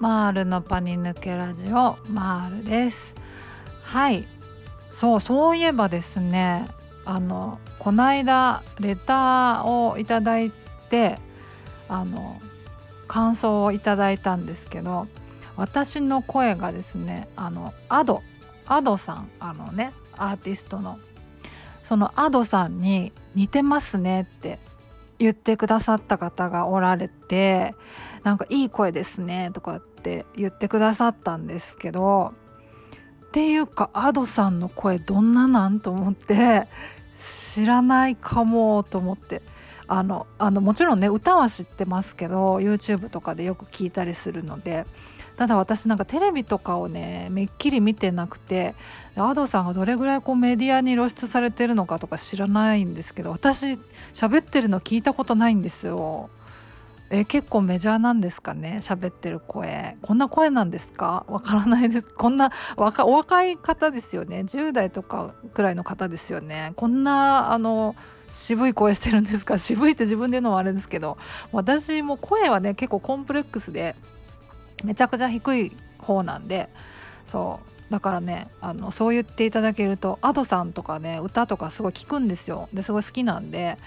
マールのパニ抜けラジオマールです。はい。そうそういえばですねあのこないだレターをいただいてあの感想をいただいたんですけど私の声がですねあのアドアドさんあのねアーティストのそのアドさんに似てますねって言ってくださった方がおられてなんかいい声ですねとかっって言ってくださったんですけどっていうか Ado さんの声どんななんと思って知らないかもと思ってあのあのもちろんね歌は知ってますけど YouTube とかでよく聞いたりするのでただ私なんかテレビとかをねめっきり見てなくて Ado さんがどれぐらいこうメディアに露出されてるのかとか知らないんですけど私喋ってるの聞いたことないんですよ。え結構メジャーなんですかね？喋ってる声。こんな声なんですか？わからないです。こんな若お若い方ですよね。10代とかくらいの方ですよね。こんなあの渋い声してるんですか？渋いって自分で言うのはあれですけど。私も声はね結構コンプレックスでめちゃくちゃ低い方なんで。そう。だからねあのそう言っていただけると Ado さんとかね歌とかすごい聞くんですよ。ですごい好きなんで。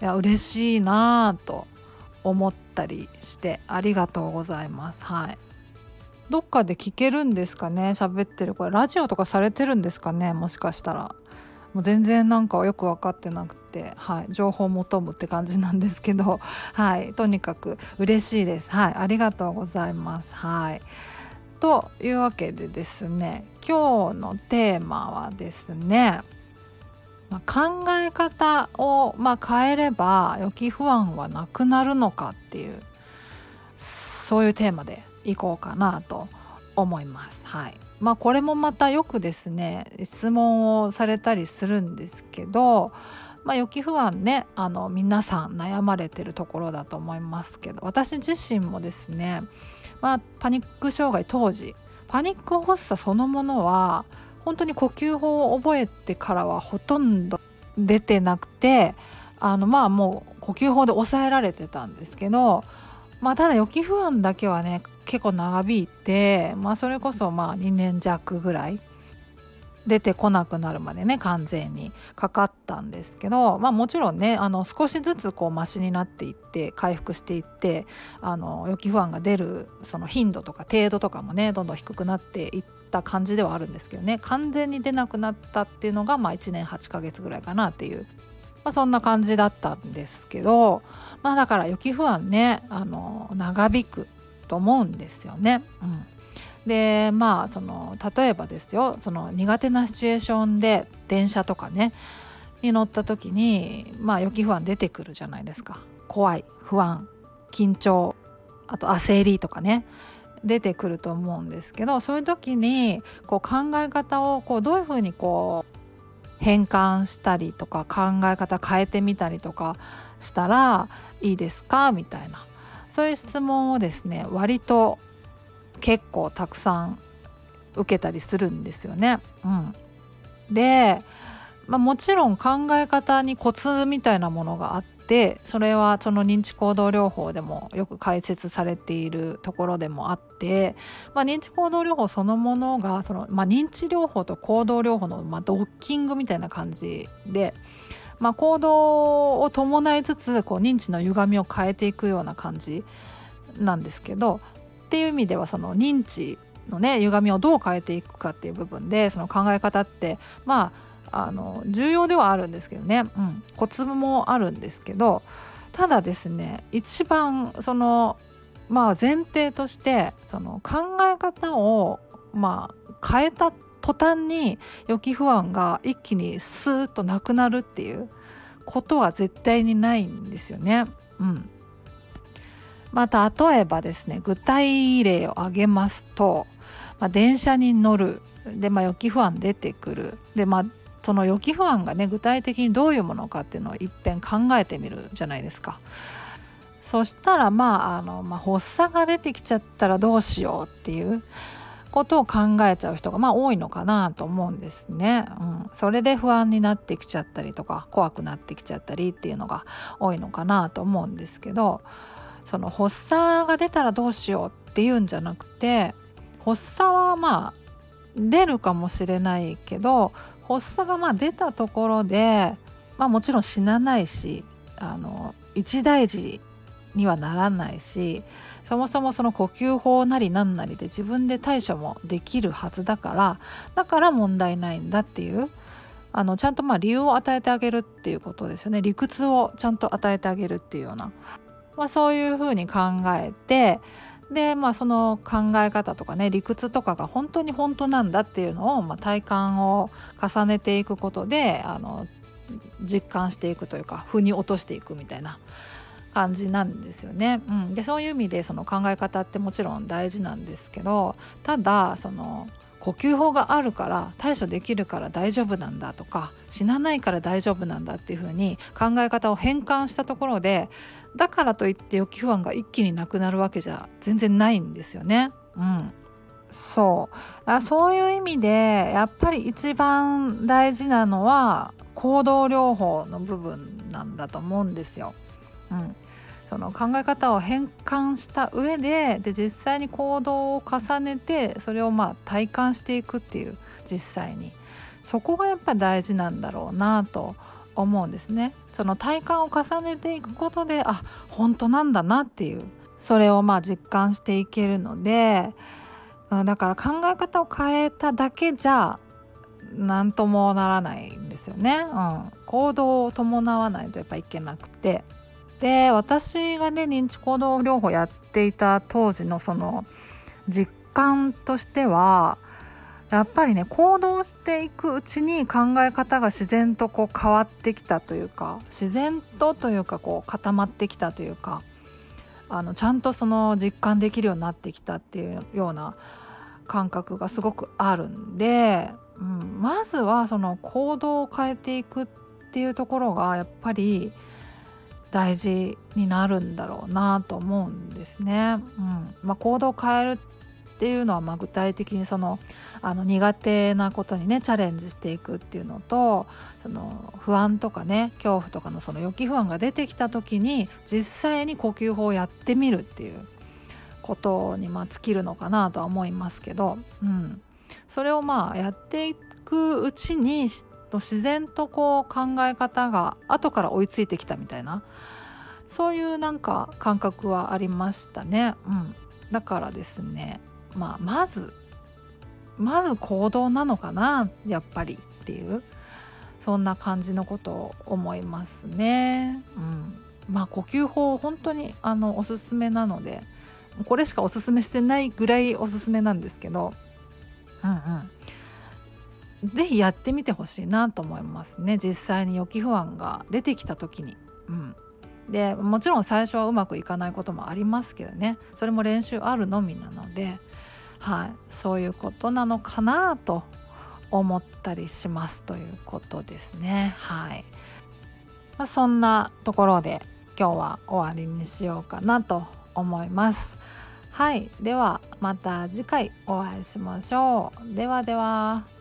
いや嬉しいなぁと。思ったりしてありがとうございます。はい。どっかで聞けるんですかね？喋ってるこれラジオとかされてるんですかね？もしかしたら。もう全然なんかよく分かってなくて、はい、情報求むって感じなんですけど、はい、とにかく嬉しいです。はい、ありがとうございます。はい、というわけでですね今日のテーマはですねま、考え方を、ま、変えれば予期不安はなくなるのかっていうそういうテーマでいこうかなと思います。はいまあ、これもまたよくですね質問をされたりするんですけど、まあ、予期不安ねあの皆さん悩まれてるところだと思いますけど私自身もですね、まあ、パニック障害当時パニック発作そのものは本当に呼吸法を覚えてからはほとんど出てなくてあのまあもう呼吸法で抑えられてたんですけどまあただ予期不安だけはね結構長引いてまあそれこそまあ2年弱ぐらい出てこなくなるまでね完全にかかったんですけどまあもちろんねあの少しずつこうマシになっていって回復していってあの予期不安が出るその頻度とか程度とかもねどんどん低くなっていった感じではあるんですけどね完全に出なくなったっていうのがまあ1年8ヶ月ぐらいかなっていう、まあ、そんな感じだったんですけどまあだから予期不安ねあの長引くと思うんですよね。うんでまあその例えばですよその苦手なシチュエーションで電車とかねに乗った時にまあ予期不安出てくるじゃないですか。怖い不安緊張あと焦りとかね出てくると思うんですけどそういう時にこう考え方をこうどういうふうにこう変換したりとか考え方変えてみたりとかしたらいいですか？みたいな。そういう質問をですね割と結構たくさん受けたりするんですよね。うん、で、まあ、もちろん考え方にコツみたいなものがあってそれはその認知行動療法でもよく解説されているところでもあって、まあ、認知行動療法そのものがその、まあ、認知療法と行動療法の、まドッキングみたいな感じで。ま、行動を伴いつつこう認知の歪みを変えていくような感じなんですけどっていう意味ではその認知のね歪みをどう変えていくかっていう部分でその考え方ってまああの重要ではあるんですけどね、うん、コツもあるんですけどただですね一番そのまあ前提としてその考え方をまあ変えた途端に予期不安が一気にスーッとなくなるっていうことは絶対にないんですよね。うん、まあ、例えばですね具体例を挙げますと、まあ、電車に乗るで、まあ、予期不安出てくるで、まあ、その予期不安がね具体的にどういうものかっていうのをいっぺん考えてみるじゃないですか。そしたらまああの、まあ、発作が出てきちゃったらどうしようっていうことを考えちゃう人がまあ多いのかなと思うんですね、うん、それで不安になってきちゃったりとか怖くなってきちゃったりっていうのが多いのかなと思うんですけどその発作が出たらどうしようっていうんじゃなくて発作はまあ出るかもしれないけど発作がまあ出たところで、まあ、もちろん死なないしあの一大事にはならないしそもそもその呼吸法なりなんなりで自分で対処もできるはずだからだから問題ないんだっていうあのちゃんとまあ理由を与えてあげるっていうことですよね。理屈をちゃんと与えてあげるっていうような、まあ、そういうふうに考えてでまあその考え方とかね理屈とかが本当に本当なんだっていうのを、まあ、体感を重ねていくことであの実感していくというか腑に落としていくみたいな感じなんですよね。うん、でそういう意味でその考え方ってもちろん大事なんですけどただその呼吸法があるから対処できるから大丈夫なんだとか死なないから大丈夫なんだっていう風に考え方を変換したところでだからといって予期不安が一気になくなるわけじゃ全然ないんですよね。うん、そうだそういう意味でやっぱり一番大事なのは行動療法の部分なんだと思うんですよ。うん、その考え方を変換した上でで実際に行動を重ねてそれをまあ体感していくっていう実際にそこがやっぱ大事なんだろうなと思うんですね。その体感を重ねていくことであ本当なんだなっていうそれをまあ実感していけるのでだから考え方を変えただけじゃ何ともならないんですよね。うん、行動を伴わないとやっぱいけなくてで私がね認知行動療法やっていた当時のその実感としてはやっぱりね行動していくうちに考え方が自然とこう変わってきたというか自然とというかこう固まってきたというかあのちゃんとその実感できるようになってきたっていうような感覚がすごくあるんで、うん、まずはその行動を変えていくっていうところがやっぱり大事になるんだろうなと思うんですね。うんまあ、行動を変えるっていうのはまあ具体的にそのあの苦手なことにねチャレンジしていくっていうのとその不安とかね恐怖とかのその予期不安が出てきた時に実際に呼吸法をやってみるっていうことにま尽きるのかなとは思いますけど、うん、それをまあやっていくうちにと自然とこう考え方が後から追いついてきたみたいな。そういうなんか感覚はありましたね。うん、だからですね、まあ、まずまず行動なのかなやっぱりっていう。そんな感じのことを思いますね。うん、まあ呼吸法本当にあのおすすめなのでこれしかおすすめしてないぐらいおすすめなんですけど、うんうん、是非やってみてほしいなと思いますね実際に予期不安が出てきた時に。うん、でもちろん最初はうまくいかないこともありますけどねそれも練習あるのみなので、はい、そういうことなのかなと思ったりしますということですね。はいまあ、そんなところで今日は終わりにしようかなと思います。はいではまた次回お会いしましょう。ではでは。